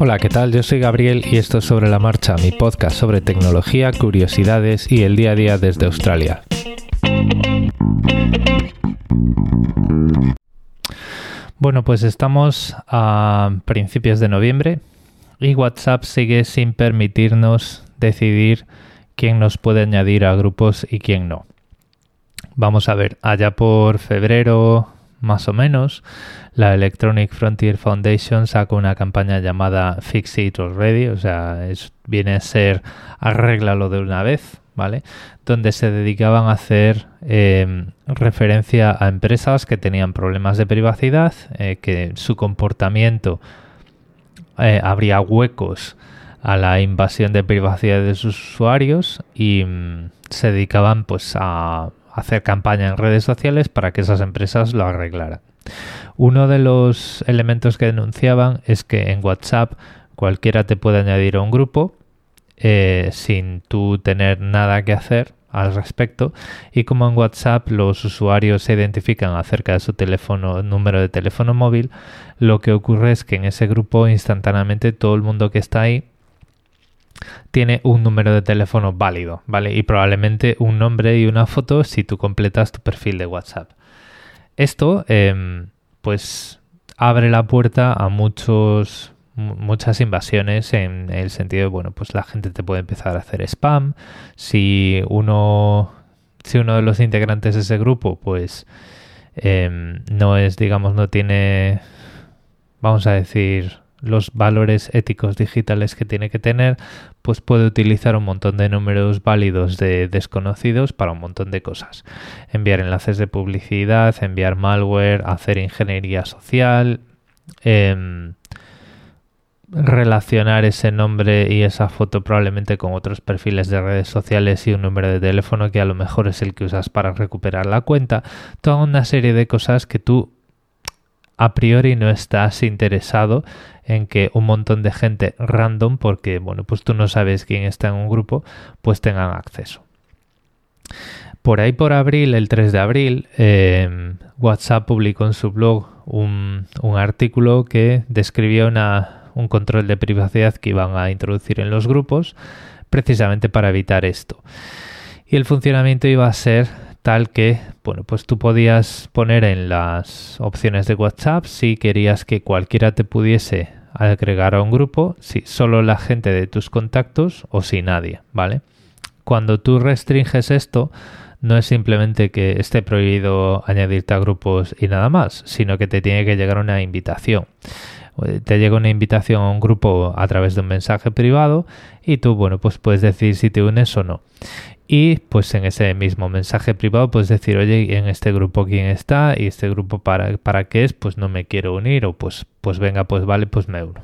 Hola, ¿qué tal? Yo soy Gabriel y esto es Sobre la Marcha, mi podcast sobre tecnología, curiosidades y el día a día desde Australia. Bueno, pues estamos a principios de noviembre y WhatsApp sigue sin permitirnos decidir quién nos puede añadir a grupos y quién no. Vamos a ver, allá por febrero más o menos, la Electronic Frontier Foundation sacó una campaña llamada Fix It Already, o sea, es, viene a ser arréglalo de una vez, ¿vale? Donde se dedicaban a hacer em, referencia a empresas que tenían problemas de privacidad, eh, que su comportamiento eh, habría huecos a la invasión de privacidad de sus usuarios y mm, se dedicaban pues a hacer campaña en redes sociales para que esas empresas lo arreglaran. Uno de los elementos que denunciaban es que en WhatsApp cualquiera te puede añadir a un grupo eh, sin tú tener nada que hacer al respecto y como en WhatsApp los usuarios se identifican acerca de su teléfono número de teléfono móvil lo que ocurre es que en ese grupo instantáneamente todo el mundo que está ahí tiene un número de teléfono válido, ¿vale? Y probablemente un nombre y una foto si tú completas tu perfil de WhatsApp. Esto, em, pues, abre la puerta a muchos muchas invasiones en el sentido de, bueno, pues la gente te puede empezar a hacer spam. Si uno, si uno de los integrantes de ese grupo, pues, em, no es, digamos, no tiene, vamos a decir, los valores éticos digitales que tiene que tener, pues puede utilizar un montón de números válidos de desconocidos para un montón de cosas. Enviar enlaces de publicidad, enviar malware, hacer ingeniería social, em, relacionar ese nombre y esa foto probablemente con otros perfiles de redes sociales y un número de teléfono que a lo mejor es el que usas para recuperar la cuenta. Toda una serie de cosas que tú a priori no estás interesado en que un montón de gente random, porque bueno, pues tú no sabes quién está en un grupo, pues tengan acceso. Por ahí por abril, el 3 de abril, em, WhatsApp publicó en su blog un, artículo que describía un control de privacidad que iban a introducir en los grupos, precisamente para evitar esto. Y el funcionamiento iba a ser tal que, bueno, pues tú podías poner en las opciones de WhatsApp si querías que cualquiera te pudiese agregar a un grupo, si solo la gente de tus contactos o si nadie, ¿vale? Cuando tú restringes esto, no es simplemente que esté prohibido añadirte a grupos y nada más, sino que te tiene que llegar una invitación. Te llega una invitación a un grupo a través de un mensaje privado y tú, bueno, pues puedes decir si te unes o no. Y pues en ese mismo mensaje privado puedes decir, oye, en este grupo quién está y este grupo para, para qué es, pues no me quiero unir o pues, pues venga, pues vale, pues me uno.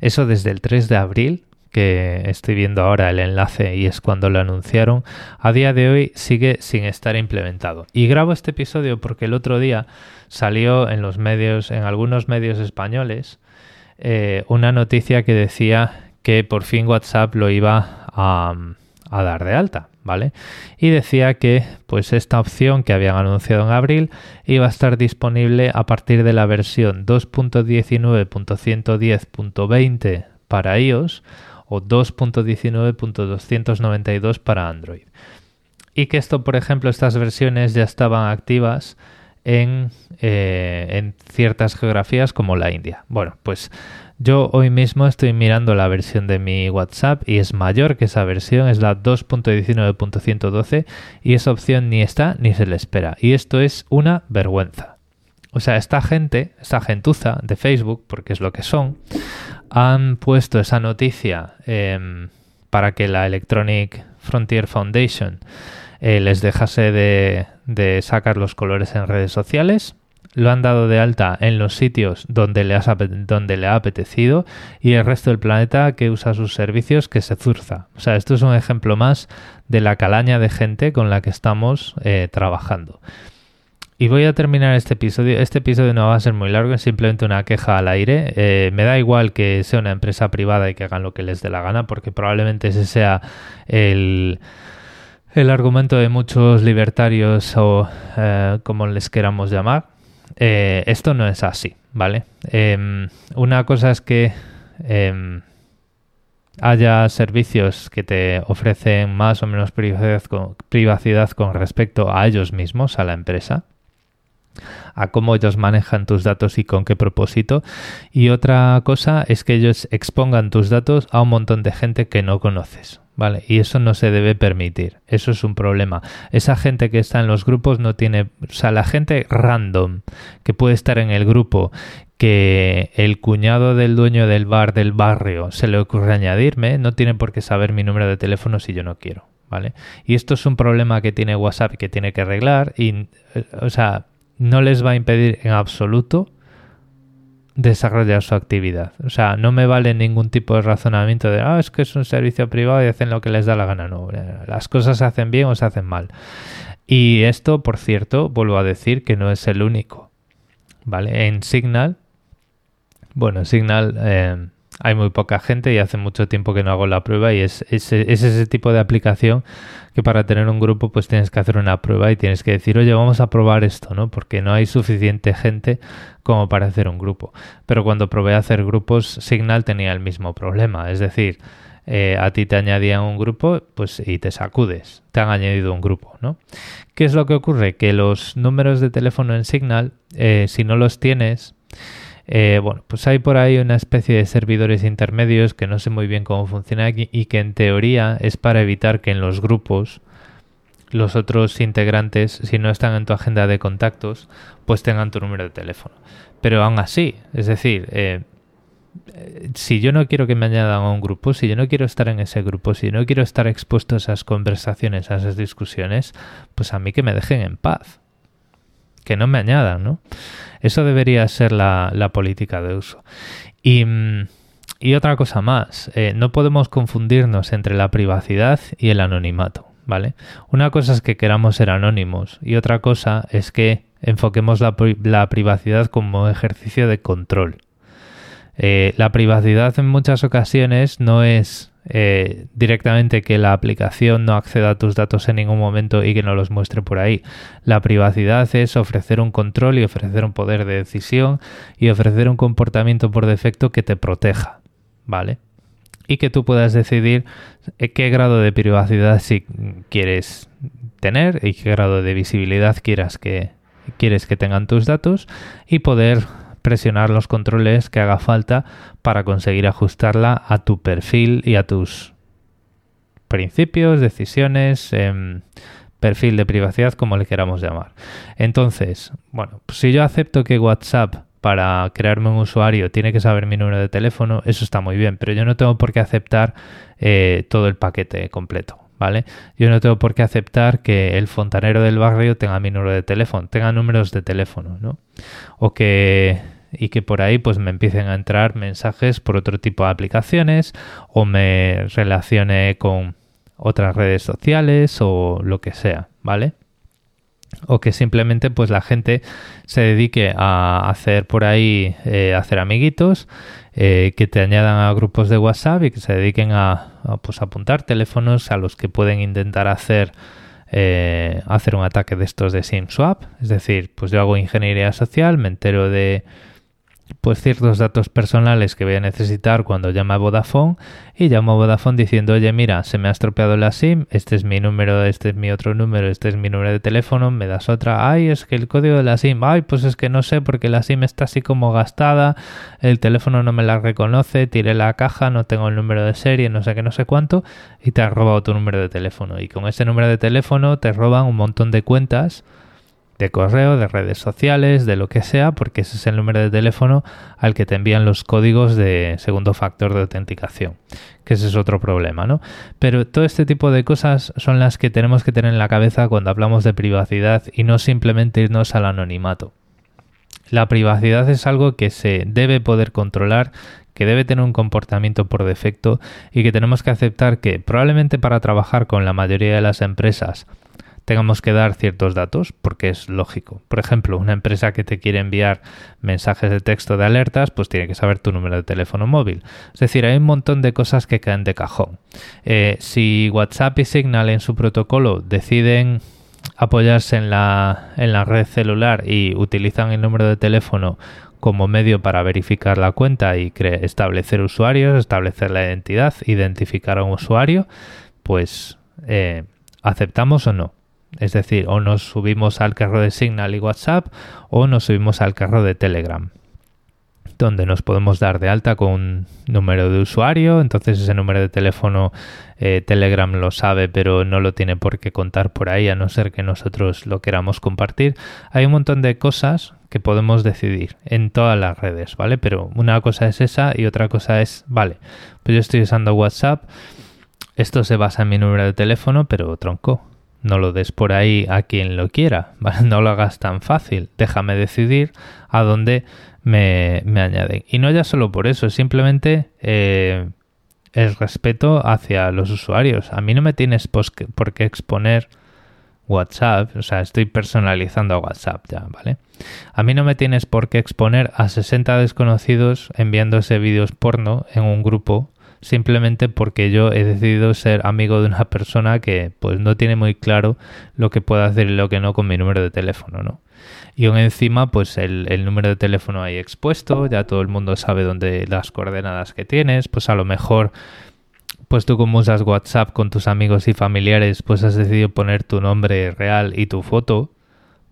Eso desde el 3 de abril, que estoy viendo ahora el enlace y es cuando lo anunciaron, a día de hoy sigue sin estar implementado. Y grabo este episodio porque el otro día salió en los medios, en algunos medios españoles, eh, una noticia que decía que por fin WhatsApp lo iba a a dar de alta, ¿vale? Y decía que pues esta opción que habían anunciado en abril iba a estar disponible a partir de la versión 2.19.110.20 para iOS o 2.19.292 para Android. Y que esto, por ejemplo, estas versiones ya estaban activas en, eh, en ciertas geografías como la India. Bueno, pues yo hoy mismo estoy mirando la versión de mi WhatsApp y es mayor que esa versión, es la 2.19.112 y esa opción ni está ni se le espera. Y esto es una vergüenza. O sea, esta gente, esta gentuza de Facebook, porque es lo que son, han puesto esa noticia em, para que la Electronic Frontier Foundation eh, les dejase de, de sacar los colores en redes sociales lo han dado de alta en los sitios donde le, ha apetecido y el resto del planeta que usa sus servicios que se zurza. O sea, esto es un ejemplo más de la calaña de gente con la que estamos eh, trabajando. Y voy a terminar este episodio. Este episodio no va a ser muy largo, es simplemente una queja al aire. Eh, me da igual que sea una empresa privada y que hagan lo que les dé la gana, porque probablemente ese sea el, el argumento de muchos libertarios o eh, como les queramos llamar. Eh, esto no es así, ¿vale? Em, una cosa es que em, haya servicios que te ofrecen más o menos privacidad con respecto a ellos mismos, a la empresa a cómo ellos manejan tus datos y con qué propósito. Y otra cosa es que ellos expongan tus datos a un montón de gente que no conoces. ¿Vale? Y eso no se debe permitir. Eso es un problema. Esa gente que está en los grupos no tiene. O sea, la gente random que puede estar en el grupo, que el cuñado del dueño del bar del barrio se le ocurre añadirme, no tiene por qué saber mi número de teléfono si yo no quiero. ¿Vale? Y esto es un problema que tiene WhatsApp que tiene que arreglar. Y, eh, o sea, no les va a impedir en absoluto desarrollar su actividad. O sea, no me vale ningún tipo de razonamiento de, ah, es que es un servicio privado y hacen lo que les da la gana. No, las cosas se hacen bien o se hacen mal. Y esto, por cierto, vuelvo a decir que no es el único. ¿Vale? En Signal, bueno, en Signal eh, hay muy poca gente y hace mucho tiempo que no hago la prueba y es, ese tipo de aplicación que para tener un grupo pues tienes que hacer una prueba y tienes que decir, oye, vamos a probar esto, ¿no? Porque no hay suficiente gente como para hacer un grupo. Pero cuando probé a hacer grupos, Signal tenía el mismo problema, es decir, eh, a ti te añadían un grupo pues y te sacudes, te han añadido un grupo, ¿no? ¿Qué es lo que ocurre? Que los números de teléfono en Signal, eh, si no los tienes, eh, bueno, pues hay por ahí una especie de servidores intermedios que no sé muy bien cómo funciona aquí y que en teoría es para evitar que en los grupos los otros integrantes, si no están en tu agenda de contactos, pues tengan tu número de teléfono. Pero aún así, es decir, eh, si yo no quiero que me añadan a un grupo, si yo no quiero estar en ese grupo, si yo no quiero estar expuesto a esas conversaciones, a esas discusiones, pues a mí que me dejen en paz que no me añadan, ¿no? Eso debería ser la, política de uso. Y, otra cosa más, eh, no podemos confundirnos entre la privacidad y el anonimato, ¿vale? Una cosa es que queramos ser anónimos y otra cosa es que enfoquemos la, la privacidad como ejercicio de control. Eh, la privacidad en muchas ocasiones no es eh, directamente que la aplicación no acceda a tus datos en ningún momento y que no los muestre por ahí. La privacidad es ofrecer un control y ofrecer un poder de decisión y ofrecer un comportamiento por defecto que te proteja, ¿vale? Y que tú puedas decidir eh, qué grado de privacidad si quieres tener y qué grado de visibilidad quieras que, quieres que tengan tus datos y poder presionar los controles que haga falta para conseguir ajustarla a tu perfil y a tus principios, decisiones, em, perfil de privacidad, como le queramos llamar. Entonces, bueno, pues si yo acepto que WhatsApp para crearme un usuario tiene que saber mi número de teléfono, eso está muy bien, pero yo no tengo por qué aceptar eh, todo el paquete completo. ¿Vale? Yo no tengo por qué aceptar que el fontanero del barrio tenga mi número de teléfono, tenga números de teléfono, ¿no? O que y que por ahí pues me empiecen a entrar mensajes por otro tipo de aplicaciones o me relacione con otras redes sociales o lo que sea, ¿vale? O que simplemente pues la gente se dedique a hacer por ahí, eh, hacer amiguitos, eh, que te añadan a grupos de WhatsApp y que se dediquen a, pues, apuntar teléfonos a los que pueden intentar hacer eh, hacer un ataque de estos de SIM swap. Es decir, pues yo hago ingeniería social, me entero de pues ciertos datos personales que voy a necesitar cuando llama a Vodafone y llamo a Vodafone diciendo, oye, mira, se me ha estropeado la SIM, este es mi número, este es mi otro número, este es mi número de teléfono, me das otra, ay, es que el código de la SIM, ay, pues es que no sé porque la SIM está así como gastada, el teléfono no me la reconoce, tiré la caja, no tengo el número de serie, no sé qué, no sé cuánto, y te ha robado tu número de teléfono. Y con ese número de teléfono te roban un montón de cuentas de correo, de redes sociales, de lo que sea, porque ese es el número de teléfono al que te envían los códigos de segundo factor de autenticación, que ese es otro problema, ¿no? Pero todo este tipo de cosas son las que tenemos que tener en la cabeza cuando hablamos de privacidad y no simplemente irnos al anonimato. La privacidad es algo que se debe poder controlar, que debe tener un comportamiento por defecto y que tenemos que aceptar que probablemente para trabajar con la mayoría de las empresas tengamos que dar ciertos datos, porque es lógico. Por ejemplo, una empresa que te quiere enviar mensajes de texto de alertas, pues tiene que saber tu número de teléfono móvil. Es decir, hay un montón de cosas que caen de cajón. Eh, si WhatsApp y Signal en su protocolo deciden apoyarse en la, en la red celular y utilizan el número de teléfono como medio para verificar la cuenta y establecer usuarios, establecer la identidad, identificar a un usuario, pues eh, aceptamos o no. Es decir, o nos subimos al carro de Signal y WhatsApp o nos subimos al carro de Telegram donde nos podemos dar de alta con un número de usuario, entonces ese número de teléfono eh, Telegram lo sabe pero no lo tiene por qué contar por ahí a no ser que nosotros lo queramos compartir. Hay un montón de cosas que podemos decidir en todas las redes, ¿vale? Pero una cosa es esa y otra cosa es, vale, pues yo estoy usando WhatsApp, esto se basa en mi número de teléfono, pero tronco, no lo des por ahí a quien lo quiera, no lo hagas tan fácil, déjame decidir a dónde me, añaden. Y no ya solo por eso, simplemente eh, el respeto hacia los usuarios. A mí no me tienes por qué exponer WhatsApp, o sea, estoy personalizando a WhatsApp ya, ¿vale? A mí no me tienes por qué exponer a 60 desconocidos enviándose vídeos porno en un grupo simplemente porque yo he decidido ser amigo de una persona que pues no tiene muy claro lo que puede hacer y lo que no con mi número de teléfono, ¿no? Y aún encima, pues el, el, número de teléfono ahí expuesto, ya todo el mundo sabe dónde las coordenadas que tienes, pues a lo mejor, pues tú como usas WhatsApp con tus amigos y familiares, pues has decidido poner tu nombre real y tu foto,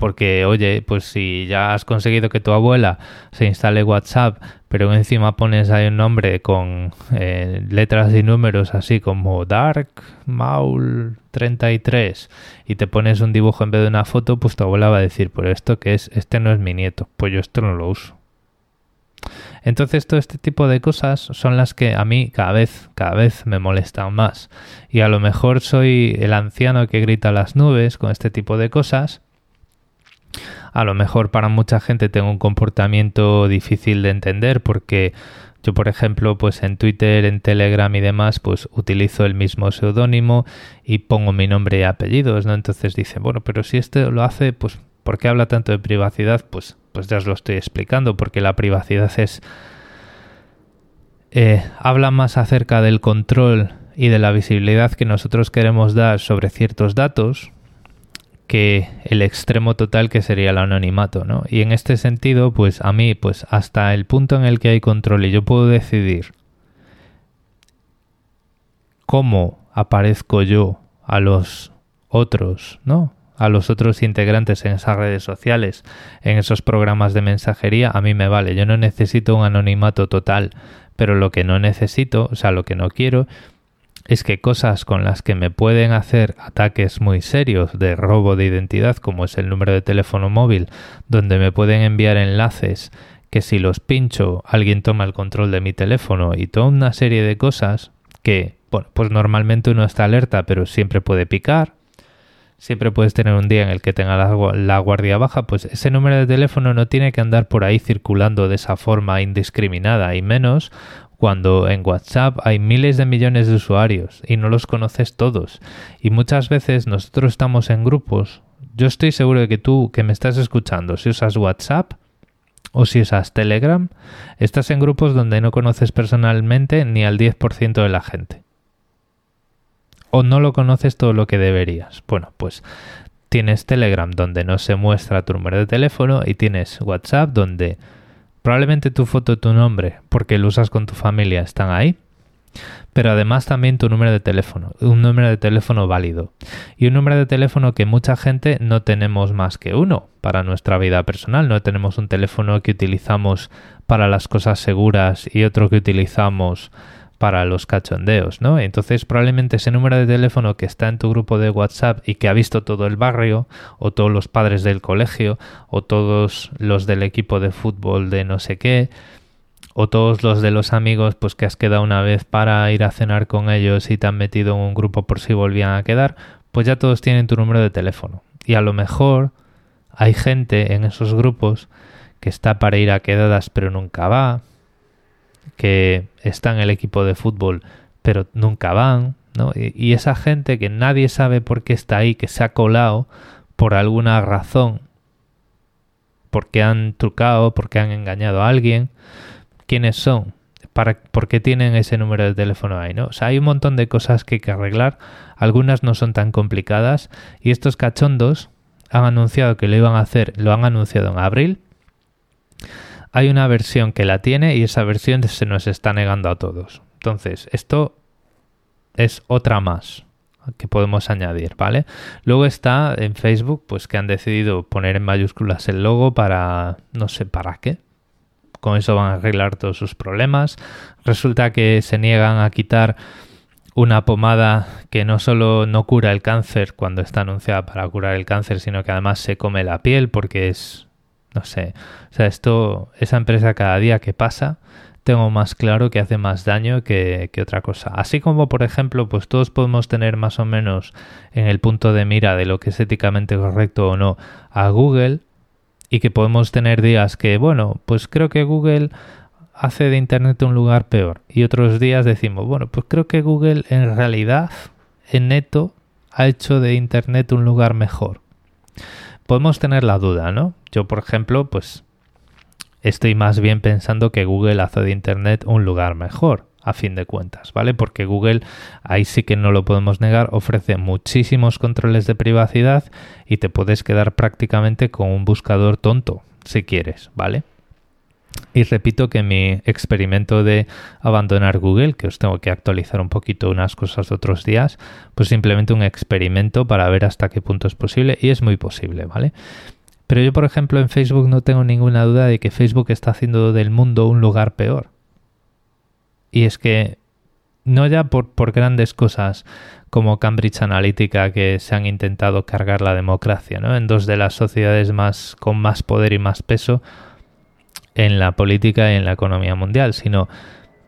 porque oye, pues si ya has conseguido que tu abuela se instale WhatsApp, pero encima pones ahí un nombre con eh, letras y números así como Dark Maul 33 y te pones un dibujo en vez de una foto, pues tu abuela va a decir, por esto que es, este no es mi nieto, pues yo esto no lo uso. Entonces todo este tipo de cosas son las que a mí cada vez, cada vez me molestan más. Y a lo mejor soy el anciano que grita las nubes con este tipo de cosas, a lo mejor para mucha gente tengo un comportamiento difícil de entender porque yo, por ejemplo, pues en Twitter, en Telegram y demás, pues utilizo el mismo seudónimo y pongo mi nombre y apellidos, ¿no? Entonces dicen, bueno, pero si este lo hace, pues ¿por qué habla tanto de privacidad? Pues, pues ya os lo estoy explicando, porque la privacidad es... Eh, habla más acerca del control y de la visibilidad que nosotros queremos dar sobre ciertos datos, que el extremo total que sería el anonimato, ¿no? Y en este sentido, pues a mí, pues hasta el punto en el que hay control y yo puedo decidir cómo aparezco yo a los otros, ¿no? A los otros integrantes en esas redes sociales, en esos programas de mensajería, a mí me vale. Yo no necesito un anonimato total, pero lo que no necesito, o sea, lo que no quiero es que cosas con las que me pueden hacer ataques muy serios de robo de identidad, como es el número de teléfono móvil, donde me pueden enviar enlaces que si los pincho alguien toma el control de mi teléfono y toda una serie de cosas que, bueno, pues normalmente uno está alerta, pero siempre puede picar. Siempre puedes tener un día en el que tenga la, la guardia baja, pues ese número de teléfono no tiene que andar por ahí circulando de esa forma indiscriminada y menos cuando en WhatsApp hay miles de millones de usuarios y no los conoces todos. Y muchas veces nosotros estamos en grupos. Yo estoy seguro de que tú que me estás escuchando, si usas WhatsApp o si usas Telegram, estás en grupos donde no conoces personalmente ni al 10% de la gente. O no lo conoces todo lo que deberías. Bueno, pues tienes Telegram donde no se muestra tu número de teléfono y tienes WhatsApp donde Probablemente tu foto y tu nombre, porque lo usas con tu familia, están ahí. Pero además también tu número de teléfono, un número de teléfono válido. Y un número de teléfono que mucha gente no tenemos más que uno para nuestra vida personal. No tenemos un teléfono que utilizamos para las cosas seguras y otro que utilizamos para los cachondeos, ¿no? Entonces probablemente ese número de teléfono que está en tu grupo de WhatsApp y que ha visto todo el barrio, o todos los padres del colegio, o todos los del equipo de fútbol de no sé qué, o todos los de los amigos, pues que has quedado una vez para ir a cenar con ellos y te han metido en un grupo por si volvían a quedar, pues ya todos tienen tu número de teléfono. Y a lo mejor hay gente en esos grupos que está para ir a quedadas pero nunca va, que está en el equipo de fútbol pero nunca van, ¿no? Y, esa gente que nadie sabe por qué está ahí, que se ha colado por alguna razón, porque han trucado, porque han engañado a alguien, ¿quiénes son? Para, ¿Por qué tienen ese número de teléfono ahí? ¿no? O sea, hay un montón de cosas que hay que arreglar, algunas no son tan complicadas y estos cachondos han anunciado que lo iban a hacer, lo han anunciado en abril, hay una versión que la tiene y esa versión se nos está negando a todos. Entonces, esto es otra más que podemos añadir, ¿vale? Luego está en Facebook, pues que han decidido poner en mayúsculas el logo para no sé para qué. Con eso van a arreglar todos sus problemas. Resulta que se niegan a quitar una pomada que no solo no cura el cáncer cuando está anunciada para curar el cáncer, sino que además se come la piel porque es, no sé, o sea, esto, esa empresa cada día que pasa, tengo más claro que hace más daño que, que, otra cosa. Así como, por ejemplo, pues todos podemos tener más o menos en el punto de mira de lo que es éticamente correcto o no a Google y que podemos tener días que, bueno, pues creo que Google hace de Internet un lugar peor. Y otros días decimos, bueno, pues creo que Google en realidad, en neto, ha hecho de Internet un lugar mejor. Podemos tener la duda, ¿no? Yo, por ejemplo, pues estoy más bien pensando que Google hace de Internet un lugar mejor, a fin de cuentas, ¿vale? Porque Google, ahí sí que no lo podemos negar, ofrece muchísimos controles de privacidad y te puedes quedar prácticamente con un buscador tonto, si quieres, ¿vale? Y repito que mi experimento de abandonar Google, que os tengo que actualizar un poquito unas cosas de otros días, pues simplemente un experimento para ver hasta qué punto es posible y es muy posible, ¿vale? Pero yo, por ejemplo, en Facebook no tengo ninguna duda de que Facebook está haciendo del mundo un lugar peor. Y es que no ya por, por grandes cosas como Cambridge Analytica que se han intentado cargar la democracia, ¿no? En dos de las sociedades más con más poder y más peso en la política y en la economía mundial, sino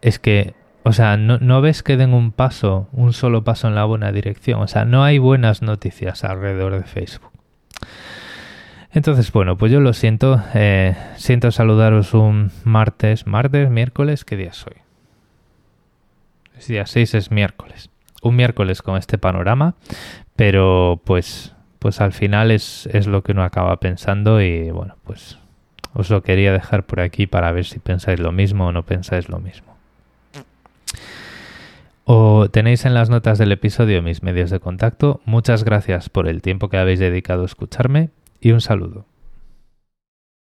es que, o sea, no, ves que den un paso, un solo paso en la buena dirección, o sea, no hay buenas noticias alrededor de Facebook. Entonces, bueno, pues yo lo siento, eh, siento saludaros un martes, martes, miércoles, ¿qué día soy? Es día 6 es miércoles. Un miércoles con este panorama, pero pues, pues al final es, es lo que uno acaba pensando y bueno, pues os lo quería dejar por aquí para ver si pensáis lo mismo o no pensáis lo mismo. O tenéis en las notas del episodio mis medios de contacto. Muchas gracias por el tiempo que habéis dedicado a escucharme y un saludo.